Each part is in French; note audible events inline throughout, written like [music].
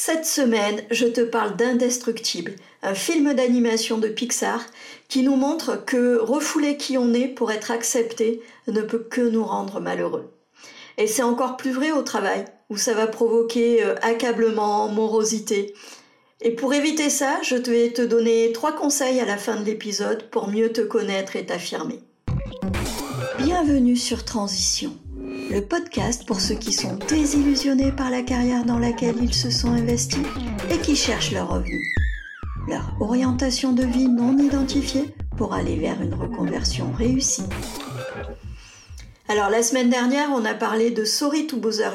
Cette semaine, je te parle d'Indestructible, un film d'animation de Pixar qui nous montre que refouler qui on est pour être accepté ne peut que nous rendre malheureux. Et c'est encore plus vrai au travail, où ça va provoquer euh, accablement, morosité. Et pour éviter ça, je vais te donner trois conseils à la fin de l'épisode pour mieux te connaître et t'affirmer. Bienvenue sur Transition le podcast pour ceux qui sont désillusionnés par la carrière dans laquelle ils se sont investis et qui cherchent leur revenu. Leur orientation de vie non identifiée pour aller vers une reconversion réussie. Alors la semaine dernière, on a parlé de Sorry to Bother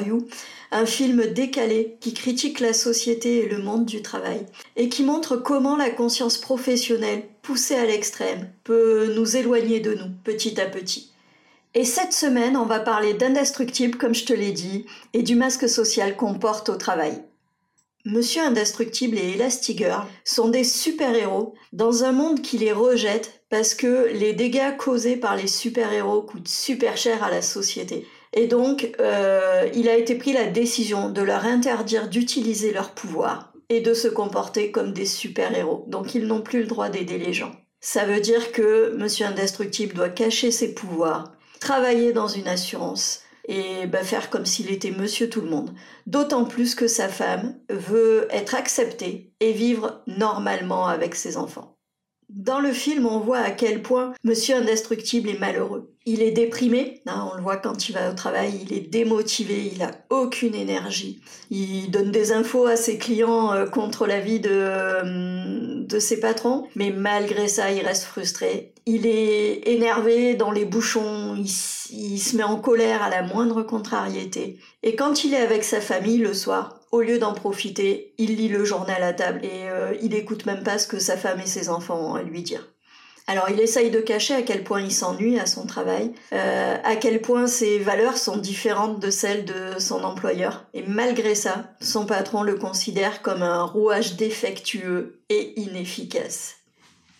un film décalé qui critique la société et le monde du travail et qui montre comment la conscience professionnelle, poussée à l'extrême, peut nous éloigner de nous petit à petit. Et cette semaine, on va parler d'Indestructible, comme je te l'ai dit, et du masque social qu'on porte au travail. Monsieur Indestructible et Elastigirl sont des super-héros dans un monde qui les rejette parce que les dégâts causés par les super-héros coûtent super cher à la société. Et donc, euh, il a été pris la décision de leur interdire d'utiliser leur pouvoir et de se comporter comme des super-héros. Donc, ils n'ont plus le droit d'aider les gens. Ça veut dire que Monsieur Indestructible doit cacher ses pouvoirs travailler dans une assurance et bah, faire comme s'il était monsieur tout le monde. D'autant plus que sa femme veut être acceptée et vivre normalement avec ses enfants. Dans le film, on voit à quel point Monsieur Indestructible est malheureux. Il est déprimé, hein, on le voit quand il va au travail, il est démotivé, il a aucune énergie. Il donne des infos à ses clients euh, contre l'avis de, euh, de ses patrons, mais malgré ça, il reste frustré il est énervé dans les bouchons, il, se met en colère à la moindre contrariété. Et quand il est avec sa famille le soir, au lieu d'en profiter, il lit le journal à table et euh, il écoute même pas ce que sa femme et ses enfants ont à lui dire. Alors il essaye de cacher à quel point il s'ennuie à son travail, euh, à quel point ses valeurs sont différentes de celles de son employeur. Et malgré ça, son patron le considère comme un rouage défectueux et inefficace.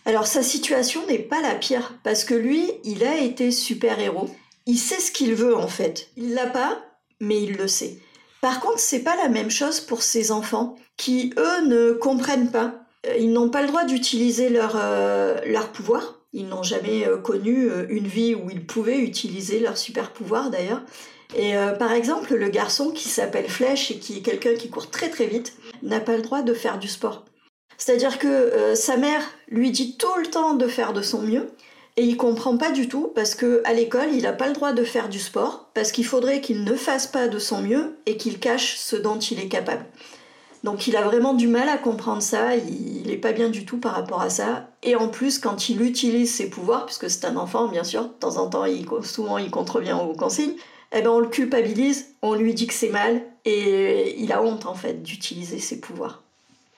Alors sa situation n'est pas la pire, parce que lui, il a été super-héros. Il sait ce qu'il veut en fait. Il l'a pas, mais il le sait. Par contre, c'est pas la même chose pour ses enfants, qui eux ne comprennent pas. Euh, ils n'ont pas le droit d'utiliser leur, euh, leur pouvoir. Ils n'ont jamais euh, connu une vie où ils pouvaient utiliser leur super pouvoir d'ailleurs. Et par exemple, le garçon qui s'appelle Flèche et qui est quelqu'un qui court très très vite n'a pas le droit de faire du sport. C'est-à-dire que sa mère lui dit tout le temps de faire de son mieux et il comprend pas du tout parce que à l'école, il n'a pas le droit de faire du sport parce qu'il faudrait qu'il ne fasse pas de son mieux et qu'il cache ce dont il est capable. Donc il a vraiment du mal à comprendre ça, il n'est pas bien du tout par rapport à ça. Et en plus, quand il utilise ses pouvoirs, puisque c'est un enfant bien sûr, de temps en temps, il, souvent il contrevient aux consignes, eh ben on le culpabilise, on lui dit que c'est mal, et il a honte en fait d'utiliser ses pouvoirs.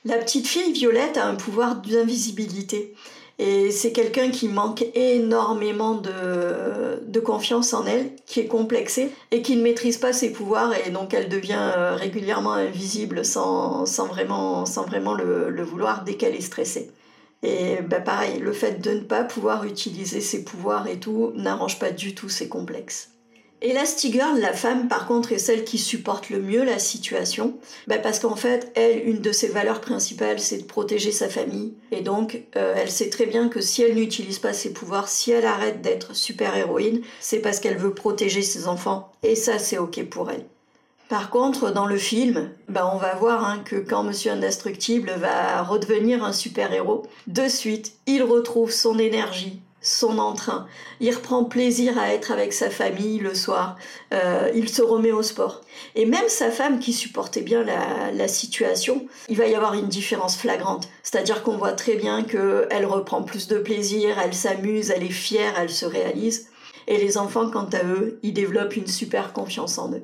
La petite fille Violette a un pouvoir d'invisibilité. Et c'est quelqu'un qui manque énormément de, confiance en elle, qui est complexée et qui ne maîtrise pas ses pouvoirs et donc elle devient euh, régulièrement invisible sans, vraiment, sans vraiment le, vouloir dès qu'elle est stressée. Et bah pareil, le fait de ne pas pouvoir utiliser ses pouvoirs et tout n'arrange pas du tout ses complexes. Elastigirl, la femme, par contre, est celle qui supporte le mieux la situation, bah, parce qu'en fait, elle, une de ses valeurs principales, c'est de protéger sa famille. Et donc, euh, elle sait très bien que si elle n'utilise pas ses pouvoirs, si elle arrête d'être super-héroïne, c'est parce qu'elle veut protéger ses enfants. Et ça, c'est OK pour elle. Par contre, dans le film, bah, on va voir hein, que quand Monsieur Indestructible va redevenir un super-héros, de suite, il retrouve son énergie, son entrain. Il reprend plaisir à être avec sa famille le soir. Euh, il se remet au sport. Et même sa femme qui supportait bien la, situation, il va y avoir une différence flagrante. C'est-à-dire qu'on voit très bien qu'elle reprend plus de plaisir, elle s'amuse, elle est fière, elle se réalise. Et les enfants, quant à eux, ils développent une super confiance en eux.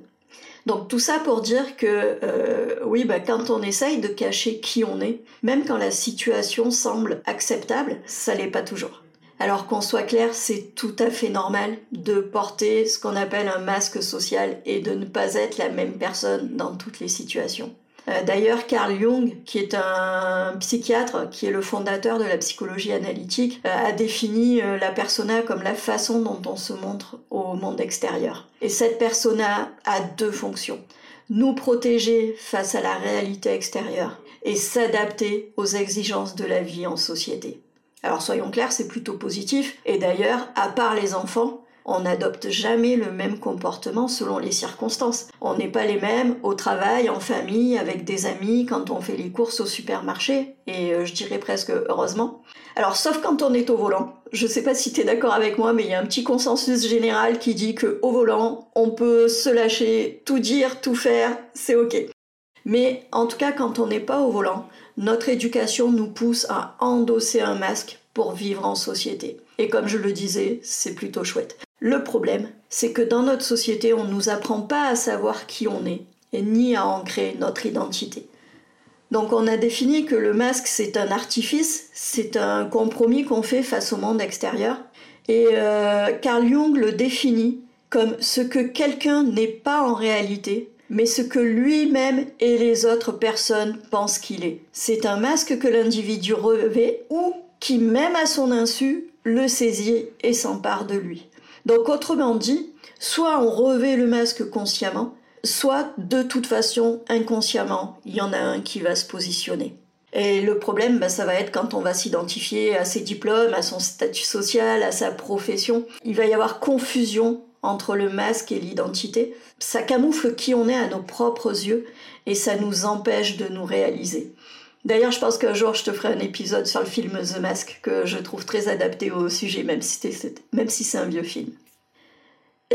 Donc tout ça pour dire que euh, oui, bah, quand on essaye de cacher qui on est, même quand la situation semble acceptable, ça l'est pas toujours. Alors qu'on soit clair, c'est tout à fait normal de porter ce qu'on appelle un masque social et de ne pas être la même personne dans toutes les situations. Euh, d'ailleurs, Carl Jung, qui est un psychiatre, qui est le fondateur de la psychologie analytique, euh, a défini euh, la persona comme la façon dont on se montre au monde extérieur. Et cette persona a deux fonctions. nous protéger face à la réalité extérieure et s'adapter aux exigences de la vie en société. Alors soyons clairs, c'est plutôt positif, et d'ailleurs, à part les enfants, on n'adopte jamais le même comportement selon les circonstances. On n'est pas les mêmes au travail, en famille, avec des amis, quand on fait les courses au supermarché, et euh, je dirais presque heureusement. Alors sauf quand on est au volant. Je sais pas si tu es d'accord avec moi, mais il y a un petit consensus général qui dit que au volant, on peut se lâcher, tout dire, tout faire, c'est ok. Mais en tout cas, quand on n'est pas au volant, notre éducation nous pousse à endosser un masque pour vivre en société. Et comme je le disais, c'est plutôt chouette. Le problème, c'est que dans notre société, on ne nous apprend pas à savoir qui on est, et ni à ancrer notre identité. Donc on a défini que le masque, c'est un artifice, c'est un compromis qu'on fait face au monde extérieur. Et euh, Carl Jung le définit comme ce que quelqu'un n'est pas en réalité, mais ce que lui-même et les autres personnes pensent qu'il est. C'est un masque que l'individu revêt ou qui, même à son insu, le saisit et s'empare de lui. Donc autrement dit, soit on revêt le masque consciemment, soit de toute façon inconsciemment, il y en a un qui va se positionner. Et le problème, bah, ça va être quand on va s'identifier à ses diplômes, à son statut social, à sa profession. Il va y avoir confusion entre le masque et l'identité. Ça camoufle qui on est à nos propres yeux et ça nous empêche de nous réaliser. D'ailleurs, je pense qu'un jour, je te ferai un épisode sur le film The Mask que je trouve très adapté au sujet, même si, c'est un vieux film.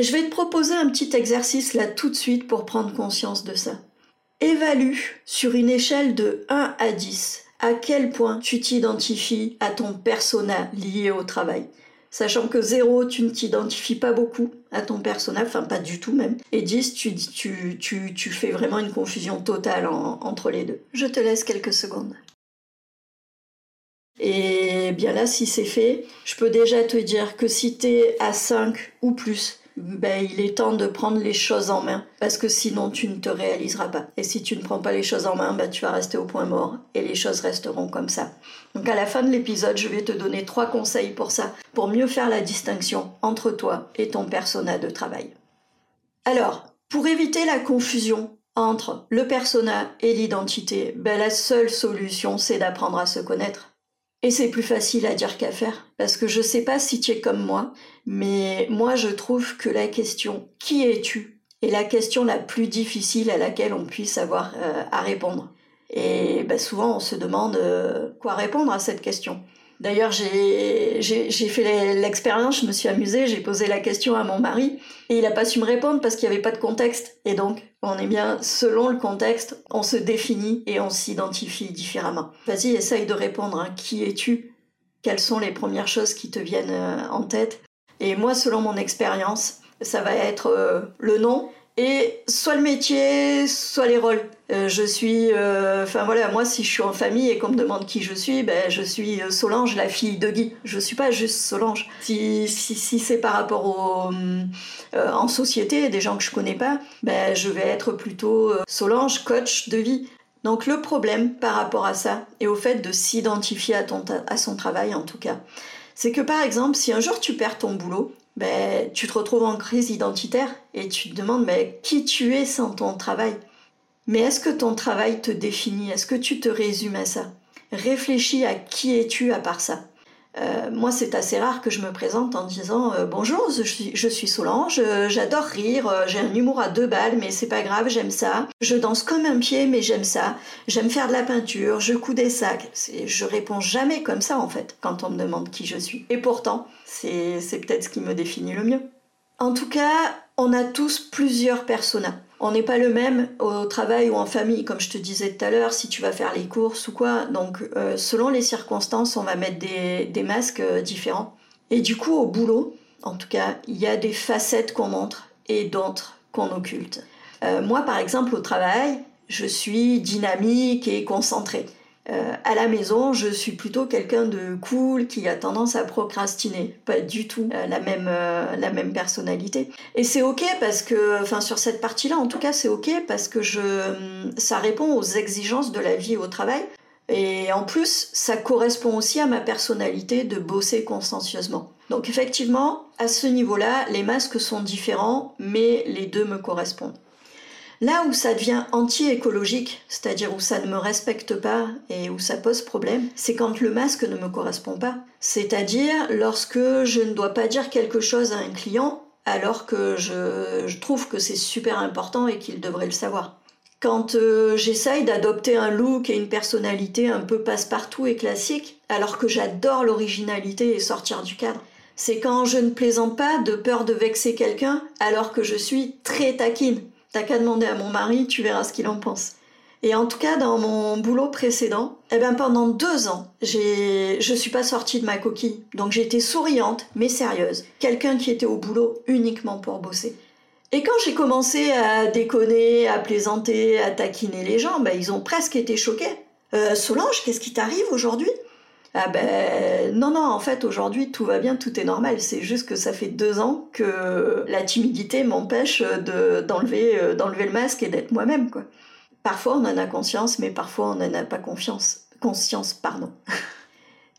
je vais te proposer un petit exercice là tout de suite pour prendre conscience de ça. Évalue sur une échelle de 1 à 10 à quel point tu t'identifies à ton persona lié au travail. Sachant que 0, tu ne t'identifies pas beaucoup à ton personnage, enfin pas du tout même. Et 10, tu, tu, tu, tu fais vraiment une confusion totale entre les deux. Je te laisse quelques secondes. Et bien là, si c'est fait, je peux déjà te dire que si tu es à 5 ou plus, ben, il est temps de prendre les choses en main, parce que sinon tu ne te réaliseras pas. Et si tu ne prends pas les choses en main, ben, tu vas rester au point mort, et les choses resteront comme ça. Donc à la fin de l'épisode, je vais te donner trois conseils pour ça, pour mieux faire la distinction entre toi et ton persona de travail. Alors, pour éviter la confusion entre le persona et l'identité, ben, la seule solution, c'est d'apprendre à se connaître. Et c'est plus facile à dire qu'à faire, parce que je sais pas si tu es comme moi, mais moi je trouve que la question qui es-tu est la question la plus difficile à laquelle on puisse avoir euh, à répondre. Et bah, souvent on se demande euh, quoi répondre à cette question. D'ailleurs, j'ai fait l'expérience, je me suis amusée, j'ai posé la question à mon mari et il n'a pas su me répondre parce qu'il n'y avait pas de contexte. Et donc, on est bien, selon le contexte, on se définit et on s'identifie différemment. Vas-y, essaye de répondre. Hein. Qui es-tu? Quelles sont les premières choses qui te viennent euh, en tête? Et moi, selon mon expérience, ça va être euh, le nom, et soit le métier, soit les rôles. Euh, je suis, euh, enfin voilà, moi si je suis en famille et qu'on me demande qui je suis, ben je suis euh, Solange, la fille de Guy. Je suis pas juste Solange. Si, si, si c'est par rapport au, en société, des gens que je connais pas, ben je vais être plutôt Solange, coach de vie. Donc le problème par rapport à ça et au fait de s'identifier à, à son travail en tout cas, c'est que par exemple, si un jour tu perds ton boulot, ben, tu te retrouves en crise identitaire et tu te demandes ben, qui tu es sans ton travail. Mais est-ce que ton travail te définit? Est-ce que tu te résumes à ça? Réfléchis à qui es-tu à part ça. Euh, moi, c'est assez rare que je me présente en disant euh, bonjour, je suis, Solange, euh, j'adore rire, j'ai un humour à deux balles, mais c'est pas grave, j'aime ça. Je danse comme un pied, mais j'aime ça. J'aime faire de la peinture, je couds des sacs. Je réponds jamais comme ça en fait quand on me demande qui je suis. Et pourtant, c'est peut-être ce qui me définit le mieux. En tout cas, on a tous plusieurs personas. On n'est pas le même au travail ou en famille, comme je te disais tout à l'heure, si tu vas faire les courses ou quoi. Donc, euh, selon les circonstances, on va mettre des, masques euh, différents. Et du coup, au boulot, en tout cas, il y a des facettes qu'on montre et d'autres qu'on occulte. Euh, moi, par exemple, au travail, je suis dynamique et concentrée. Euh, à la maison, je suis plutôt quelqu'un de cool qui a tendance à procrastiner, pas du tout euh, la même euh, la même personnalité. Et c'est ok parce que, enfin sur cette partie-là, en tout cas, c'est ok parce que je ça répond aux exigences de la vie au travail. Et en plus, ça correspond aussi à ma personnalité de bosser consciencieusement. Donc effectivement, à ce niveau-là, les masques sont différents, mais les deux me correspondent. Là où ça devient anti-écologique, c'est-à-dire où ça ne me respecte pas et où ça pose problème, c'est quand le masque ne me correspond pas. C'est-à-dire lorsque je ne dois pas dire quelque chose à un client alors que je, trouve que c'est super important et qu'il devrait le savoir. Quand euh, j'essaye d'adopter un look et une personnalité un peu passe-partout et classique, alors que j'adore l'originalité et sortir du cadre. C'est quand je ne plaisante pas de peur de vexer quelqu'un alors que je suis très taquine. T'as qu'à demander à mon mari, tu verras ce qu'il en pense. Et en tout cas, dans mon boulot précédent, eh ben pendant deux ans, j'ai, je suis pas sortie de ma coquille. Donc j'étais souriante, mais sérieuse. Quelqu'un qui était au boulot uniquement pour bosser. Et quand j'ai commencé à déconner, à plaisanter, à taquiner les gens, ben, ils ont presque été choqués. Euh, Solange, qu'est-ce qui t'arrive aujourd'hui? Ah ben non, non, en fait aujourd'hui tout va bien, tout est normal. C'est juste que ça fait deux ans que la timidité m'empêche de, d'enlever, euh, d'enlever le masque et d'être moi-même. Parfois on en a conscience, mais parfois on n'en a pas confiance. Conscience, pardon. [laughs]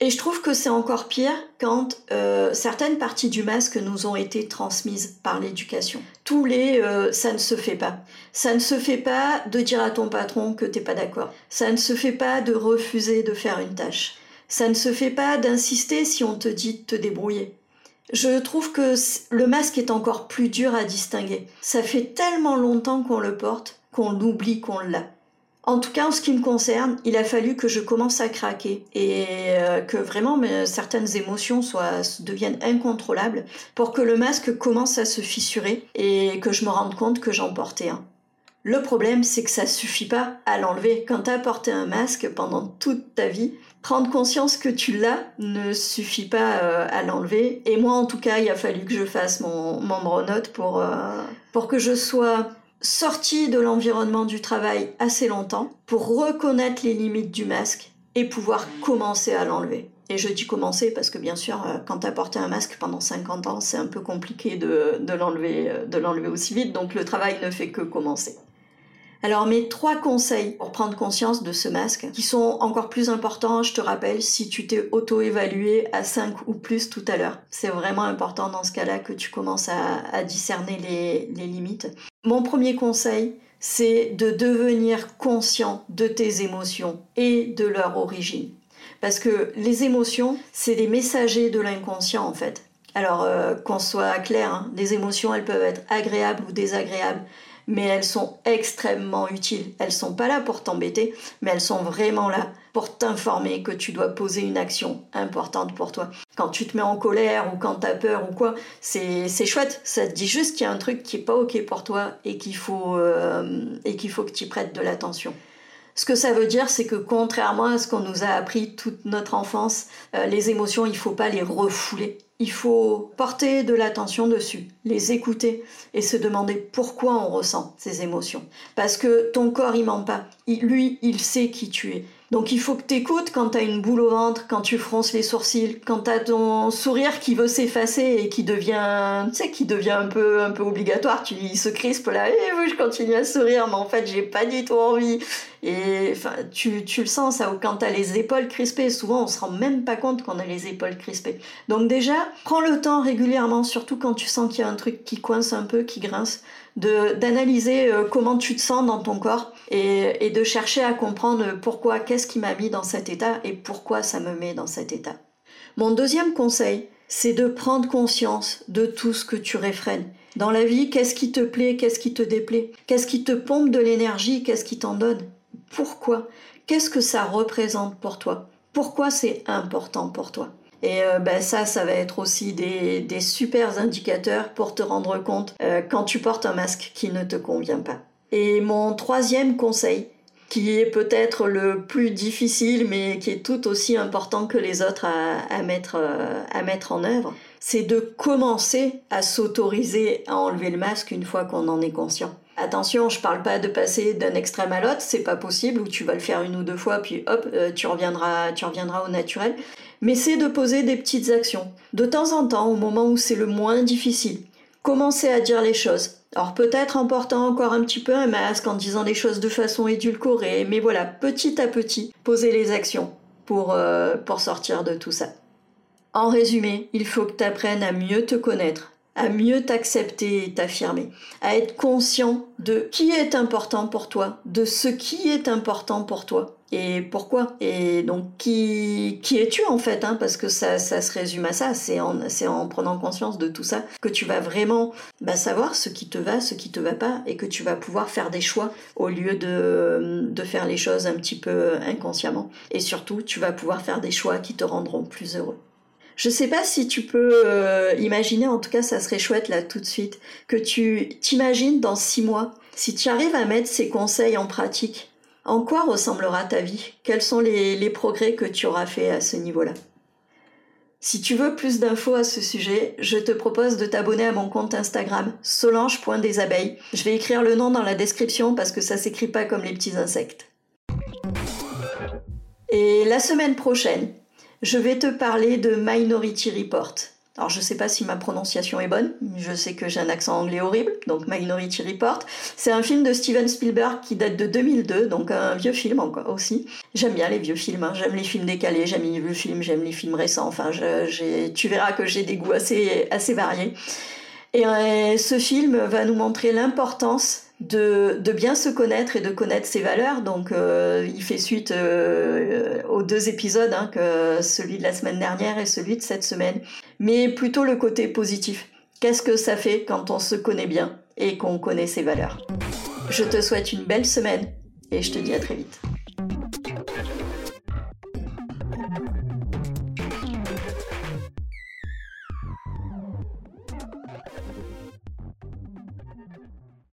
Et je trouve que c'est encore pire quand euh, certaines parties du masque nous ont été transmises par l'éducation. Tous les euh, ça ne se fait pas. Ça ne se fait pas de dire à ton patron que t'es pas d'accord. Ça ne se fait pas de refuser de faire une tâche. Ça ne se fait pas d'insister si on te dit de te débrouiller. Je trouve que le masque est encore plus dur à distinguer. Ça fait tellement longtemps qu'on le porte qu'on oublie qu'on l'a. En tout cas, en ce qui me concerne, il a fallu que je commence à craquer et euh, que vraiment certaines émotions deviennent incontrôlables pour que le masque commence à se fissurer et que je me rende compte que j'en portais un. Le problème, c'est que ça suffit pas à l'enlever. Quand tu as porté un masque pendant toute ta vie, prendre conscience que tu l'as ne suffit pas euh, à l'enlever. Et moi, en tout cas, il a fallu que je fasse mon, mon note pour, euh, pour que je sois sortie de l'environnement du travail assez longtemps pour reconnaître les limites du masque et pouvoir commencer à l'enlever. Et je dis commencer parce que bien sûr, euh, quand tu as porté un masque pendant 50 ans, c'est un peu compliqué de, de l'enlever aussi vite, donc le travail ne fait que commencer. Alors mes trois conseils pour prendre conscience de ce masque, qui sont encore plus importants, je te rappelle, si tu t'es auto-évalué à 5 ou plus tout à l'heure. C'est vraiment important dans ce cas-là que tu commences à, discerner les, les limites. Mon premier conseil, c'est de devenir conscient de tes émotions et de leur origine. Parce que les émotions, c'est des messagers de l'inconscient en fait. Alors euh, qu'on soit clair, hein, les émotions, elles peuvent être agréables ou désagréables mais elles sont extrêmement utiles. Elles sont pas là pour t'embêter, mais elles sont vraiment là pour t'informer que tu dois poser une action importante pour toi. Quand tu te mets en colère ou quand tu as peur ou quoi, c'est chouette. Ça te dit juste qu'il y a un truc qui est pas ok pour toi et qu'il faut, euh, et qu'il faut que tu prêtes de l'attention. Ce que ça veut dire, c'est que contrairement à ce qu'on nous a appris toute notre enfance, euh, les émotions, il faut pas les refouler il faut porter de l'attention dessus, les écouter et se demander pourquoi on ressent ces émotions. Parce que ton corps, il ment pas. lui, il sait qui tu es. Donc il faut que tu écoutes quand tu as une boule au ventre, quand tu fronces les sourcils, quand tu as ton sourire qui veut s'effacer et qui devient, tu sais, qui devient un peu, un peu obligatoire. Tu, il se crispe là, et eh oui, je continue à sourire, mais en fait, j'ai pas du tout envie. Et enfin, tu, tu le sens, ça, quand tu as les épaules crispées, souvent on se rend même pas compte qu'on a les épaules crispées. Donc déjà, prends le temps régulièrement, surtout quand tu sens qu'il y a un truc qui coince un peu, qui grince, d'analyser euh, comment tu te sens dans ton corps et, et de chercher à comprendre pourquoi, qu'est-ce qui m'a mis dans cet état et pourquoi ça me met dans cet état. Mon deuxième conseil, c'est de prendre conscience de tout ce que tu réfrènes. Dans la vie, qu'est-ce qui te plaît, qu'est-ce qui te déplaît, qu'est-ce qui te pompe de l'énergie, qu'est-ce qui t'en donne, pourquoi, qu'est-ce que ça représente pour toi, pourquoi c'est important pour toi? Et euh, ben ça, ça va être aussi des, des super indicateurs pour te rendre compte euh, quand tu portes un masque qui ne te convient pas. Et mon troisième conseil, qui est peut-être le plus difficile, mais qui est tout aussi important que les autres à, mettre, euh, à mettre en œuvre, c'est de commencer à s'autoriser à enlever le masque une fois qu'on en est conscient. Attention, je parle pas de passer d'un extrême à l'autre, c'est pas possible, ou tu vas le faire une ou deux fois, puis hop, tu reviendras, tu reviendras au naturel mais c'est de poser des petites actions. De temps en temps, au moment où c'est le moins difficile, commencer à dire les choses. Alors peut-être en portant encore un petit peu un masque, en disant les choses de façon édulcorée, mais voilà, petit à petit, poser les actions pour, euh, pour sortir de tout ça. En résumé, il faut que tu apprennes à mieux te connaître, à mieux t'accepter et t'affirmer, à être conscient de qui est important pour toi, de ce qui est important pour toi et pourquoi? Et donc qui qui es-tu en fait hein, parce que ça, ça se résume à ça. C'est en c'est en prenant conscience de tout ça que tu vas vraiment bah, savoir ce qui te va ce qui te va pas et que tu vas pouvoir faire des choix au lieu de de faire les choses un petit peu inconsciemment. Et surtout tu vas pouvoir faire des choix qui te rendront plus heureux. Je sais pas si tu peux euh, imaginer, en tout cas ça serait chouette là tout de suite, que tu t'imagines dans six mois, si tu arrives à mettre ces conseils en pratique, en quoi ressemblera ta vie? Quels sont les, progrès que tu auras fait à ce niveau-là? Si tu veux plus d'infos à ce sujet, je te propose de t'abonner à mon compte Instagram solange.desabeilles. Je vais écrire le nom dans la description parce que ça s'écrit pas comme les petits insectes. Et la semaine prochaine, je vais te parler de Minority Report. Alors je sais pas si ma prononciation est bonne, je sais que j'ai un accent anglais horrible, donc Minority Report. C'est un film de Steven Spielberg qui date de 2002, donc un vieux film aussi. J'aime bien les vieux films, hein. j'aime les films décalés, j'aime les vieux films, j'aime les films récents, enfin tu verras que j'ai des goûts assez, assez variés. Et euh, ce film va nous montrer l'importance de, de, bien se connaître et de connaître ses valeurs. Donc, euh, il fait suite euh, aux deux épisodes, hein, que celui de la semaine dernière et celui de cette semaine. Mais plutôt le côté positif. Qu'est-ce que ça fait quand on se connaît bien et qu'on connaît ses valeurs? Je te souhaite une belle semaine et je te dis à très vite.